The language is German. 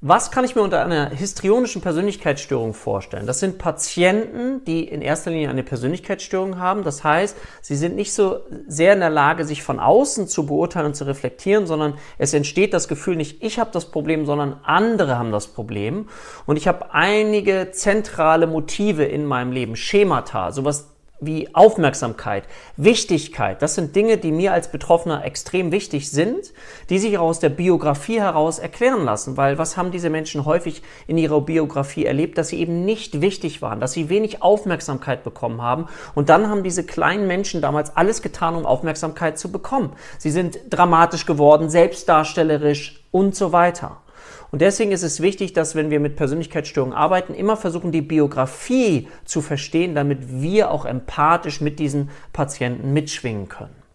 Was kann ich mir unter einer histrionischen Persönlichkeitsstörung vorstellen? Das sind Patienten, die in erster Linie eine Persönlichkeitsstörung haben. Das heißt, sie sind nicht so sehr in der Lage, sich von außen zu beurteilen und zu reflektieren, sondern es entsteht das Gefühl nicht, ich habe das Problem, sondern andere haben das Problem. Und ich habe einige zentrale Motive in meinem Leben, Schemata, sowas wie Aufmerksamkeit, Wichtigkeit. Das sind Dinge, die mir als Betroffener extrem wichtig sind, die sich aus der Biografie heraus erklären lassen. Weil was haben diese Menschen häufig in ihrer Biografie erlebt, dass sie eben nicht wichtig waren, dass sie wenig Aufmerksamkeit bekommen haben. Und dann haben diese kleinen Menschen damals alles getan, um Aufmerksamkeit zu bekommen. Sie sind dramatisch geworden, selbstdarstellerisch und so weiter. Und deswegen ist es wichtig, dass wenn wir mit Persönlichkeitsstörungen arbeiten, immer versuchen, die Biografie zu verstehen, damit wir auch empathisch mit diesen Patienten mitschwingen können.